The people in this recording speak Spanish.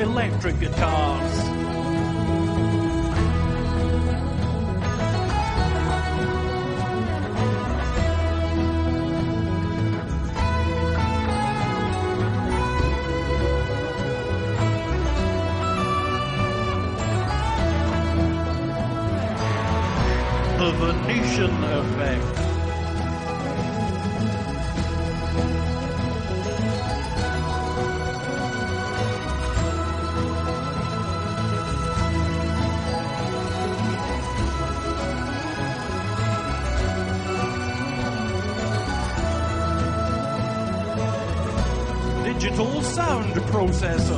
Electric guitars. entonces